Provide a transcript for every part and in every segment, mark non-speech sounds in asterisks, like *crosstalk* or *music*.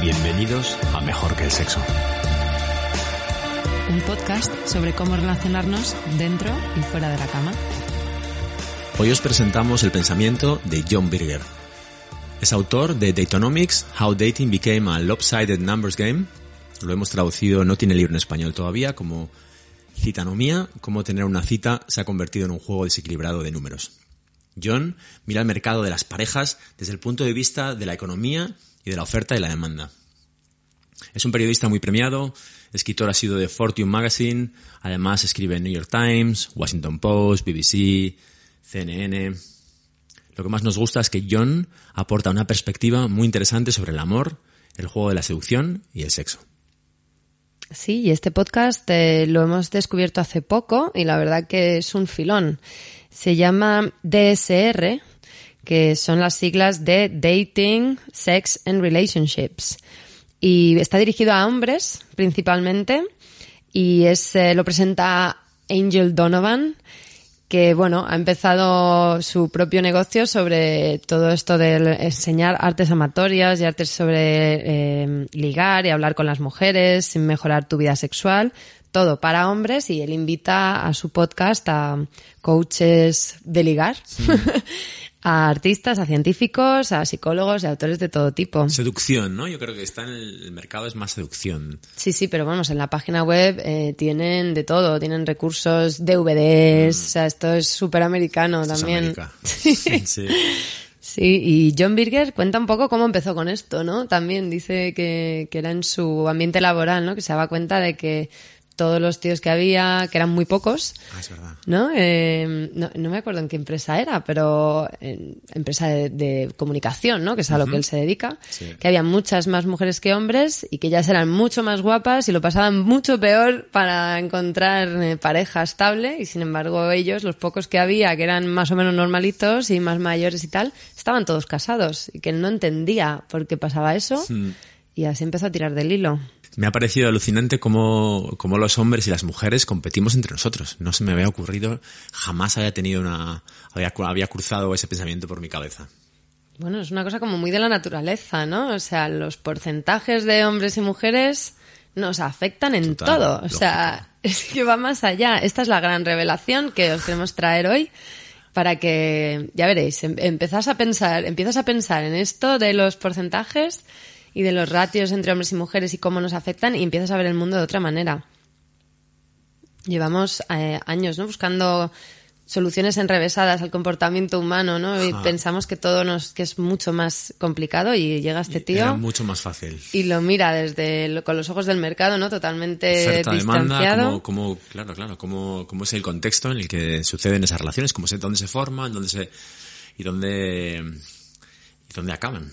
Bienvenidos a Mejor que el Sexo. Un podcast sobre cómo relacionarnos dentro y fuera de la cama. Hoy os presentamos el pensamiento de John Birger. Es autor de Datonomics, How Dating Became a Lopsided Numbers Game. Lo hemos traducido, no tiene libro en español todavía, como Citanomía, cómo tener una cita se ha convertido en un juego desequilibrado de números. John mira el mercado de las parejas desde el punto de vista de la economía y de la oferta y la demanda. Es un periodista muy premiado, escritor ha sido de Fortune Magazine, además escribe en New York Times, Washington Post, BBC, CNN. Lo que más nos gusta es que John aporta una perspectiva muy interesante sobre el amor, el juego de la seducción y el sexo. Sí, y este podcast eh, lo hemos descubierto hace poco y la verdad que es un filón. Se llama DSR, que son las siglas de Dating, Sex and Relationships. Y está dirigido a hombres principalmente y es, eh, lo presenta Angel Donovan, que bueno, ha empezado su propio negocio sobre todo esto de enseñar artes amatorias y artes sobre eh, ligar y hablar con las mujeres, mejorar tu vida sexual, todo para hombres y él invita a su podcast a coaches de ligar. *laughs* a artistas, a científicos, a psicólogos y autores de todo tipo. Seducción, ¿no? Yo creo que está en el mercado es más seducción. Sí, sí, pero vamos, en la página web eh, tienen de todo, tienen recursos, DVDs, mm. o sea, esto es súper americano también. *laughs* sí. sí. Sí, y John Birger cuenta un poco cómo empezó con esto, ¿no? También dice que, que era en su ambiente laboral, ¿no? Que se daba cuenta de que todos los tíos que había, que eran muy pocos. Ah, es verdad. ¿no? Eh, no, me acuerdo en qué empresa era, pero en empresa de, comunicación, ¿no? Que es a lo que él se dedica. Que había muchas más mujeres que hombres y que ellas eran mucho más guapas y lo pasaban mucho peor para encontrar eh, pareja estable y sin embargo ellos, los pocos que había, que eran más o menos normalitos y más mayores y tal, estaban todos casados y que él no entendía por qué pasaba eso y así empezó a tirar del hilo me ha parecido alucinante cómo, cómo, los hombres y las mujeres competimos entre nosotros. No se me había ocurrido, jamás había tenido una, había, había cruzado ese pensamiento por mi cabeza. Bueno, es una cosa como muy de la naturaleza, ¿no? O sea, los porcentajes de hombres y mujeres nos afectan en todo. O sea, *laughs* es que va más allá. Esta es la gran revelación que os queremos traer hoy para que, ya veréis, em, empezás a pensar, empiezas a pensar en esto de los porcentajes y de los ratios entre hombres y mujeres y cómo nos afectan y empiezas a ver el mundo de otra manera. Llevamos eh, años ¿no? buscando soluciones enrevesadas al comportamiento humano, ¿no? Y pensamos que todo nos, que es mucho más complicado y llega este tío. Era mucho más fácil. Y lo mira desde con los ojos del mercado, ¿no? Totalmente distanciado. como, claro, claro, cómo, cómo es el contexto en el que suceden esas relaciones, cómo se, dónde se forman, dónde se, y dónde, y dónde acaban.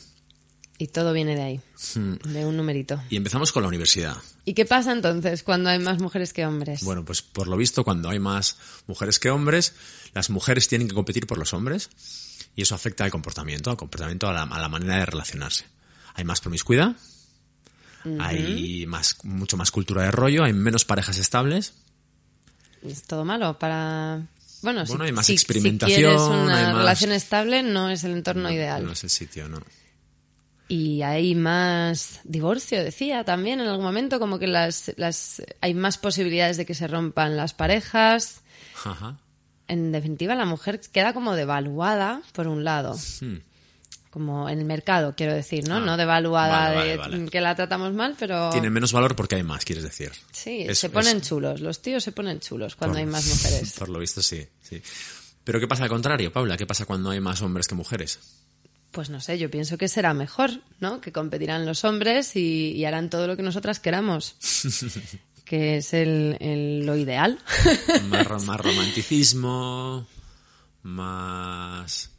Y todo viene de ahí, hmm. de un numerito. Y empezamos con la universidad. ¿Y qué pasa entonces cuando hay más mujeres que hombres? Bueno, pues por lo visto, cuando hay más mujeres que hombres, las mujeres tienen que competir por los hombres y eso afecta al comportamiento, al comportamiento, a la, manera de relacionarse. Hay más promiscuidad, hay más, mucho más cultura de rollo, hay menos parejas estables. Es todo malo para... Bueno, bueno si, hay más si, experimentación. quieres una relación estable, no es el entorno ideal. No es el sitio, no. Y hay más divorcio, decía también en algún momento, como que las, las hay más posibilidades de que se rompan las parejas. Ajá. En definitiva, la mujer queda como devaluada, por un lado. Hmm. Como en el mercado, quiero decir, ¿no? Ah, no devaluada de que la tratamos mal, pero... Tiene menos valor porque hay más, quieres decir. Sí, se ponen chulos. Los tíos se ponen chulos cuando hay más *laughs* mujeres. Por lo visto, sí, sí. Pero ¿qué pasa al contrario, Paula? ¿Qué pasa cuando hay más hombres que mujeres? Pues no sé, yo pienso que será mejor, ¿no? Que competirán los hombres y, harán todo lo que nosotras queramos. *laughs* que es el, lo ideal. *laughs* más, más romanticismo, más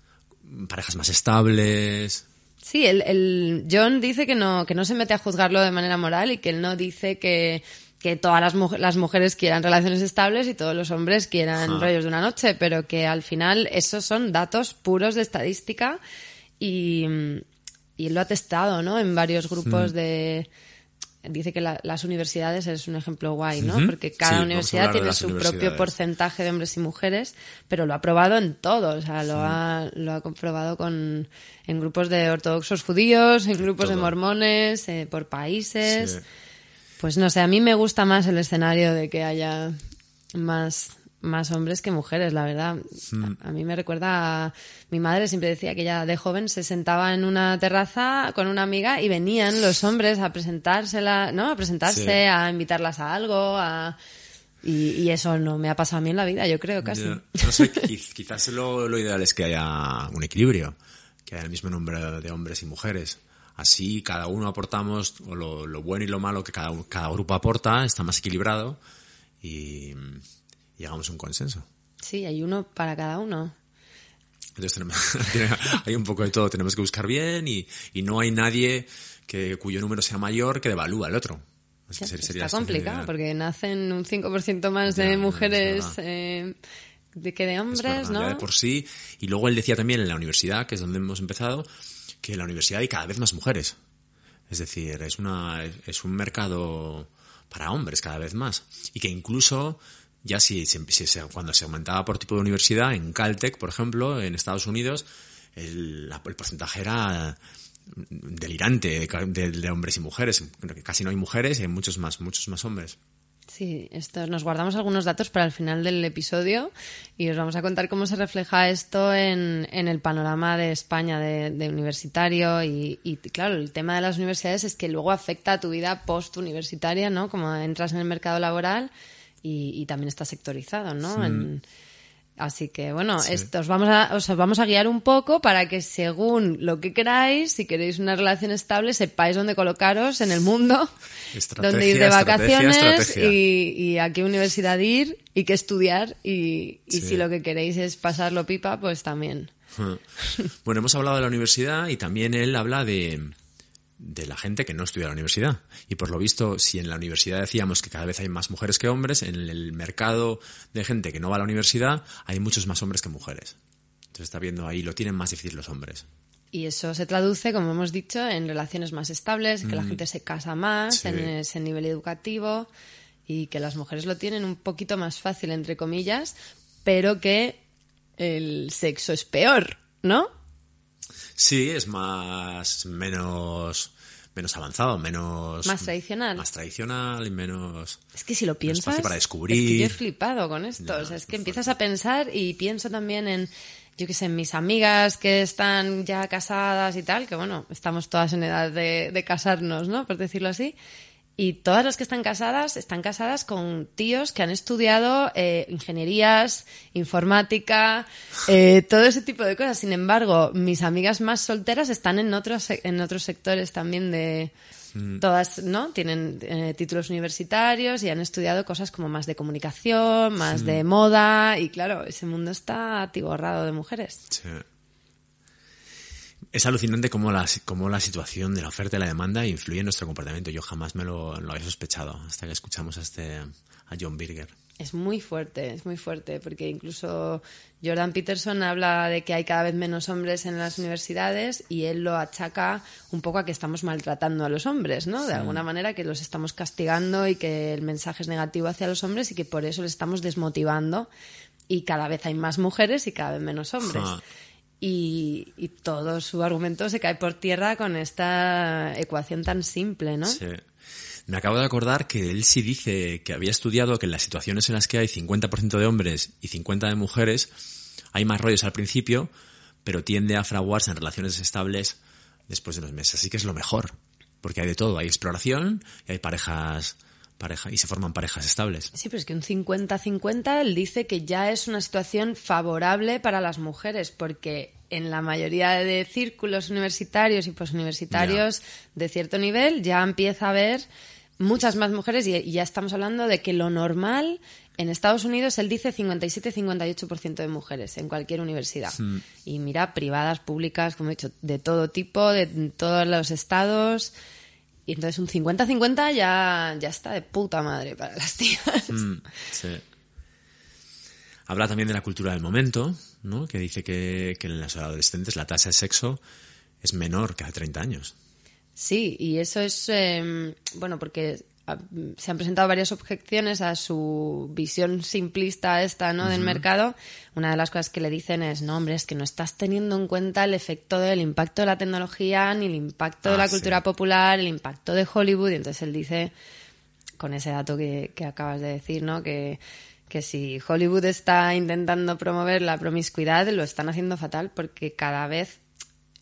parejas más estables. Sí, el, el John dice que no, que no se mete a juzgarlo de manera moral y que él no dice que, que todas las, las mujeres quieran relaciones estables y todos los hombres quieran rollos de una noche, pero que al final esos son datos puros de estadística y, y él lo ha testado, ¿no? En varios grupos de... Dice que la- las universidades es un ejemplo guay, ¿no? Porque cada universidad tiene su propio porcentaje de hombres y mujeres, pero lo ha probado en todo, o sea, lo, ha, lo ha comprobado con, en grupos de ortodoxos judíos, en grupos de mormones, eh, por países. Sí. Pues no sé, a mí me gusta más el escenario de que haya más, más hombres que mujeres, la verdad. A, a mí me recuerda a mi madre siempre decía que ella de joven se sentaba en una terraza con una amiga y venían los hombres a presentársela, ¿no? A presentarse, Sí. a invitarlas a algo, a y, y eso no me ha pasado a mí en la vida, yo creo casi. Ya, No sé, quiz- *laughs* quizás lo, lo ideal es que haya un equilibrio, que haya el mismo número de hombres y mujeres. Así cada uno aportamos o lo, lo bueno y lo malo que cada, cada grupo aporta, está más equilibrado y llegamos a un consenso. Sí, hay uno para cada uno. Entonces tenemos, *laughs* hay un poco de todo, tenemos que buscar bien y, y no hay nadie que, cuyo número sea mayor que devalúa al otro. Así Ya, ser- sería está complicado porque nacen un 5% más Ya, de es mujeres eh, de que de Es hombres, verdad, ya ¿no? de por sí. Y luego él decía también en la universidad, que es donde hemos empezado, que en la universidad hay cada vez más mujeres. Es decir, es una, es un mercado para hombres cada vez más. Y que incluso, ya si, si- cuando se aumentaba por tipo de universidad, en Caltech, por ejemplo, en Estados Unidos, el, porcentaje era delirante de, de- de hombres y mujeres. Casi no hay mujeres y hay muchos más, muchos más hombres. Sí, esto, nos guardamos algunos datos para el final del episodio y os vamos a contar cómo se refleja esto en, en el panorama de España de, de universitario y, y, claro, el tema de las universidades es que luego afecta a tu vida post-universitaria, ¿no? Como entras en el mercado laboral y, y también está sectorizado, ¿no? En- Así que bueno, esto os vamos a, os vamos a guiar un poco para que según lo que queráis, si queréis una relación estable, sepáis dónde colocaros en el mundo, *laughs* Estrategia, dónde ir de estrategia, vacaciones estrategia. y, y a qué universidad ir y qué estudiar y, y Sí. si lo que queréis es pasarlo pipa, pues también. *laughs* Bueno, hemos hablado de la universidad y también él habla de, de la gente que no estudia en la universidad. Y por lo visto, si en la universidad decíamos que cada vez hay más mujeres que hombres, en el mercado de gente que no va a la universidad hay muchos más hombres que mujeres. Entonces está viendo ahí, lo tienen más difícil los hombres. Y eso se traduce, como hemos dicho, en relaciones más estables, que la gente se casa más, Mm. Sí. en ese nivel educativo y que las mujeres lo tienen un poquito más fácil, entre comillas, pero que el sexo es peor, ¿no? Sí, es más, menos, menos avanzado, menos... Más tradicional. Más tradicional y menos... Es que si lo piensas, para es descubrir. que yo he flipado con esto. Ya, o sea, es es que empiezas a pensar y pienso también en, yo qué sé, en mis amigas que están ya casadas y tal, que bueno, estamos todas en edad de, de casarnos, ¿no? Por decirlo así. Y todas las que están casadas están casadas con tíos que han estudiado eh, ingenierías, informática, eh, todo ese tipo de cosas. Sin embargo, mis amigas más solteras están en otros, en otros sectores también de, Todas, ¿no? Tienen eh, títulos universitarios y han estudiado cosas como más de comunicación, más de moda y claro, ese mundo está atiborrado de mujeres. Sí. Es alucinante cómo la, cómo la situación de la oferta y la demanda influye en nuestro comportamiento. Yo jamás me lo, lo había sospechado hasta que escuchamos a, este, a John Birger. Es muy fuerte, es muy fuerte, porque incluso Jordan Peterson habla de que hay cada vez menos hombres en las universidades y él lo achaca un poco a que estamos maltratando a los hombres, ¿no? De alguna manera que los estamos castigando y que el mensaje es negativo hacia los hombres y que por eso les estamos desmotivando y cada vez hay más mujeres y cada vez menos hombres. Y, y todo su argumento se cae por tierra con esta ecuación tan simple, ¿no? Sí. Me acabo de acordar que él sí dice que había estudiado que en las situaciones en las que hay 50% de hombres y 50% de mujeres, hay más rollos al principio, pero tiende a fraguarse en relaciones estables después de unos meses. Así que es lo mejor, porque hay de todo. Hay exploración y hay parejas, pareja, y se forman parejas estables. Sí, pero es que un 50-50 él dice que ya es una situación favorable para las mujeres, porque en la mayoría de círculos universitarios y posuniversitarios de cierto nivel ya empieza a haber muchas más mujeres y, ya estamos hablando de que lo normal en Estados Unidos él dice 57-58% de mujeres en cualquier universidad. Y mira, privadas, públicas, como he dicho, de todo tipo, de todos los estados. Y entonces un 50-50 ya, ya está de puta madre para las tías. *laughs* Mm, sí. Habla también de la cultura del momento, ¿no? Que dice que, que en las adolescentes la tasa de sexo es menor que a 30 años. Sí, y eso es, eh, bueno, porque se han presentado varias objeciones a su visión simplista esta, ¿no? Del mercado. Una de las cosas que le dicen es, no, hombre, es que no estás teniendo en cuenta el efecto del impacto de la tecnología, ni el impacto de Ah, la sí. cultura popular, el impacto de Hollywood. Y entonces él dice, con ese dato que, que acabas de decir, ¿no? Que, que si Hollywood está intentando promover la promiscuidad, lo están haciendo fatal porque cada vez,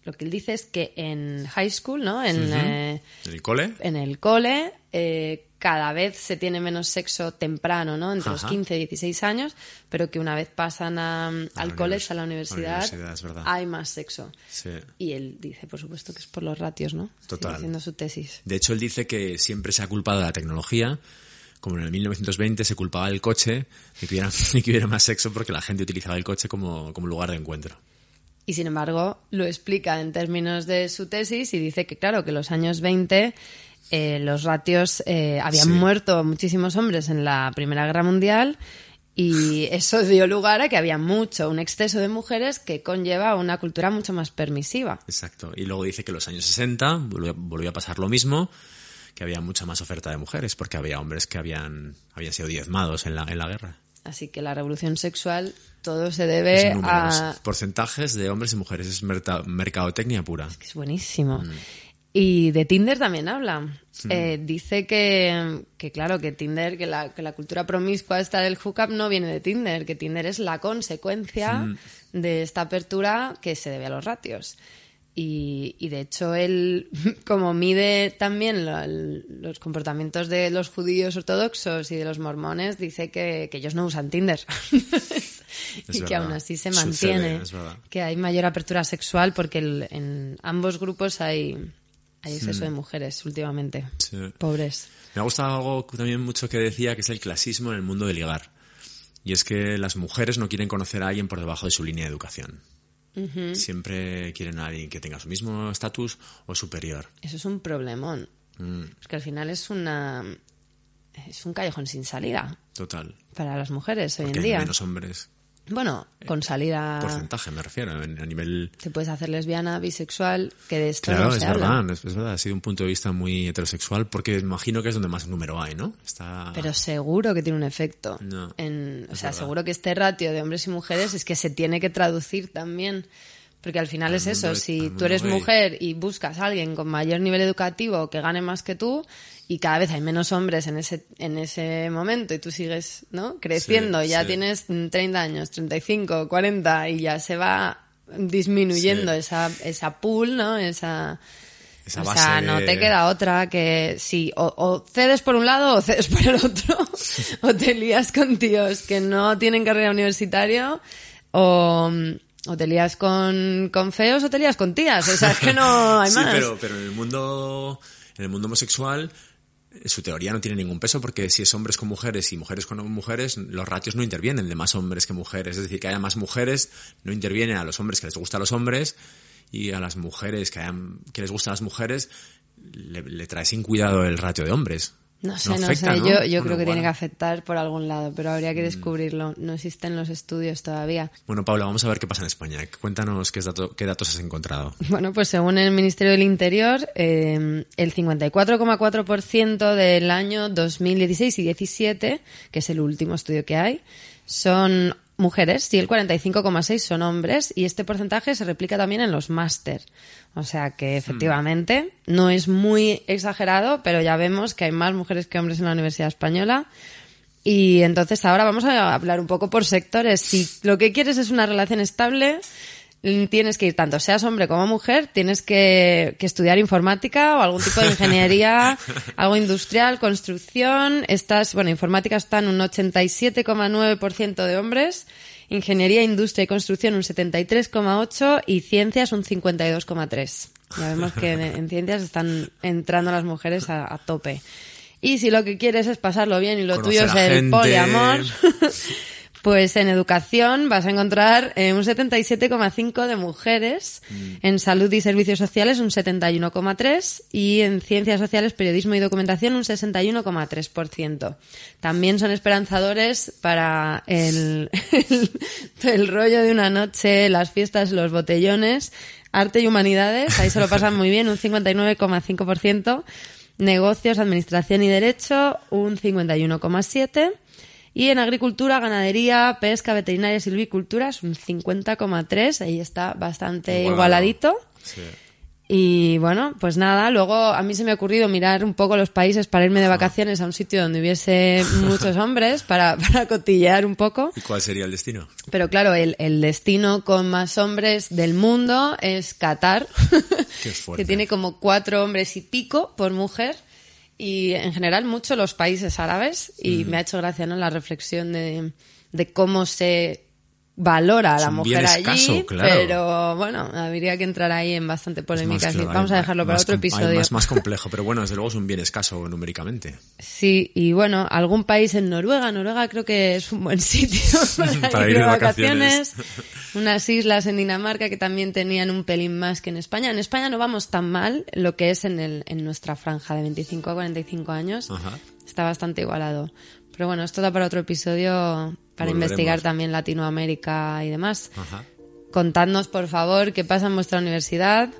lo que él dice es que en high school, ¿no? En, eh, ¿En el cole? en el cole, eh, cada vez se tiene menos sexo temprano, ¿no? Entre los Ajá. 15 y 16 años, pero que una vez pasan a- al college, a la a la universidad, hay más sexo. Sí. Y él dice, por supuesto, que es por los ratios, ¿no? Sigue Total. haciendo su tesis. De hecho, él dice que siempre se ha culpado de la tecnología, como en el 1920 se culpaba del coche de que hubiera, *laughs* de que hubiera más sexo porque la gente utilizaba el coche como, como lugar de encuentro. Y sin embargo, lo explica en términos de su tesis y dice que, claro, que los años 20 eh, los ratios eh, habían Sí. muerto muchísimos hombres en la Primera Guerra Mundial y eso dio lugar a que había mucho, un exceso de mujeres que conlleva una cultura mucho más permisiva. Exacto. Y luego dice que en los años 60 volvió, volvió a pasar lo mismo, que había mucha más oferta de mujeres porque había hombres que habían, habían sido diezmados en la, en la guerra. Así que la revolución sexual todo se Es debe números, a, porcentajes de hombres y mujeres, es mercadotecnia pura. que es buenísimo. Mm. Y de Tinder también habla. Eh, dice que, que, claro, que Tinder, que la, que la cultura promiscua esta del hookup no viene de Tinder, que Tinder es la consecuencia de esta apertura que se debe a los ratios. Y, y de hecho él, *laughs* como mide también lo- el- los comportamientos de los judíos ortodoxos y de los mormones, dice que, que ellos no usan Tinder. *laughs* y que aún así se mantiene que hay mayor apertura sexual porque el- en ambos grupos hay, hay exceso de mujeres últimamente. Sí. Pobres. Me ha gustado algo también mucho que decía, que es el clasismo en el mundo de ligar. Y es que las mujeres no quieren conocer a alguien por debajo de su línea de educación. Siempre quieren a alguien que tenga su mismo estatus o superior. Eso es un problemón. Mm, Porque al final es una es un callejón sin salida total. para las mujeres hoy Porque en hay día. menos hombres. Bueno, con salida Porcentaje, me refiero, en- a nivel... te puedes hacer lesbiana, bisexual, que de esto Claro, no es se habla. verdad, es, es verdad. Ha sido un punto de vista muy heterosexual porque imagino que es donde más número hay, ¿no? Está... Pero seguro que tiene un efecto. No, En- o sea, verdad. seguro que este ratio de hombres y mujeres es que se tiene que traducir también. Porque al final Al es eso, si tú eres mujer y buscas a alguien con mayor nivel educativo que gane más que tú y cada vez hay menos hombres en ese en ese momento y tú sigues, ¿no? creciendo, Sí, ya sí. tienes mm, 30 años, 35, 40 y ya se va disminuyendo Sí. esa esa pool, ¿no? Esa Esa o base sea, no de- te queda otra que sí, o, o cedes por un lado o cedes *laughs* por el otro, o te lías con tíos que no tienen carrera universitaria, o, o te lías con, con feos o te lías con tías, o sea, es que no hay *laughs* sí, más. pero, pero en el mundo, en el mundo homosexual, eh, su teoría no tiene ningún peso porque si es hombres con mujeres y mujeres con mujeres, los ratios no intervienen de más hombres que mujeres. Es decir, que haya más mujeres no interviene a los hombres que les gusta a los hombres y a las mujeres que, hayan, que les gustan a las mujeres le, le trae sin cuidado el ratio de hombres. No sé, no, afecta, sé, ¿no? yo, yo Bueno, creo que tiene bueno. Mm. que afectar por algún lado, pero habría que descubrirlo. No existen los estudios todavía. Bueno, Paula, vamos a ver qué pasa en España. Cuéntanos qué, dato- qué datos has encontrado. *laughs* Bueno, pues según el Ministerio del Interior, eh, el 54,4% del año 2016 y 17, que es el último estudio que hay, son mujeres y el 45,6 son hombres y este porcentaje se replica también en los máster. O sea que efectivamente no es muy exagerado, pero ya vemos que hay más mujeres que hombres en la Universidad Española. Y entonces ahora vamos a hablar un poco por sectores. Si lo que quieres es una relación estable, mm, tienes que ir tanto seas hombre como mujer, tienes que, que estudiar informática o algún tipo de ingeniería, *laughs* algo industrial, construcción. Estás, bueno, informática está en un 87,9% de hombres, ingeniería, industria y construcción un 73,8% y ciencias un 52,3%. Ya vemos que en, en ciencias están entrando las mujeres a, a tope. Y si lo que quieres es pasarlo bien y lo Conocer tuyo es el gente. poliamor, *laughs* pues en educación vas a encontrar eh, un 77,5 de mujeres, Mm. en salud y servicios sociales un 71,3 y en ciencias sociales, periodismo y documentación un 61,3%. También son esperanzadores para el, *laughs* el, el rollo de una noche, las fiestas, los botellones, arte y humanidades, ahí se lo pasan muy bien, un 59,5%. Negocios, administración y derecho, un 51,7%. Y en agricultura, ganadería, pesca, veterinaria y silvicultura es un 50,3. Ahí está bastante igualadito. Sí. Y bueno, pues nada, luego a mí se me ha ocurrido mirar un poco los países para irme de vacaciones a un sitio donde hubiese muchos hombres para, *laughs* para cotillear un poco. ¿Y cuál sería el destino? Pero claro, el, el destino con más hombres del mundo es Qatar, *laughs* Qué que tiene como cuatro hombres y pico por mujer. Y en general mucho los países árabes. Y me ha hecho gracia ¿no? la reflexión de, de cómo se valora a Es la mujer allí. claro. Pero bueno, habría que entrar ahí en bastante polémica. Es más, así. claro, Vamos a dejarlo para otro episodio. Más, más *laughs* complejo, pero bueno, desde luego es un bien escaso numéricamente. Sí, y bueno, algún país en Noruega. Noruega creo que es un buen sitio *laughs* para, Para ir ir de de vacaciones. vacaciones. Unas islas en Dinamarca que también tenían un pelín más que en España. En España no vamos tan mal lo que es en, el, en nuestra franja de 25 a 45 años. Ajá. Está bastante igualado. Pero bueno, esto da para otro episodio para Volveremos. investigar también Latinoamérica y demás. Ajá. Contadnos, por favor, qué pasa en vuestra universidad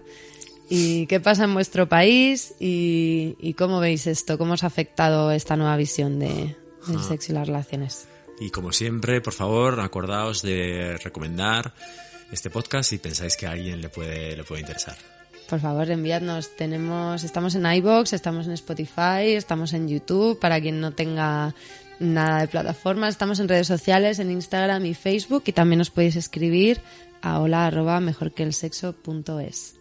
y qué pasa en vuestro país y, y cómo veis esto, cómo os ha afectado esta nueva visión de, del sexo y las relaciones. Y como siempre, por favor, acordaos de recomendar este podcast si pensáis que a alguien le puede, le puede interesar. Por favor, enviadnos. Tenemos, estamos en iBox, estamos en Spotify, estamos en YouTube para quien no tenga nada de plataformas. Estamos en redes sociales, en Instagram y Facebook y también os podéis escribir a hola arroba mejorqueelsexo.es.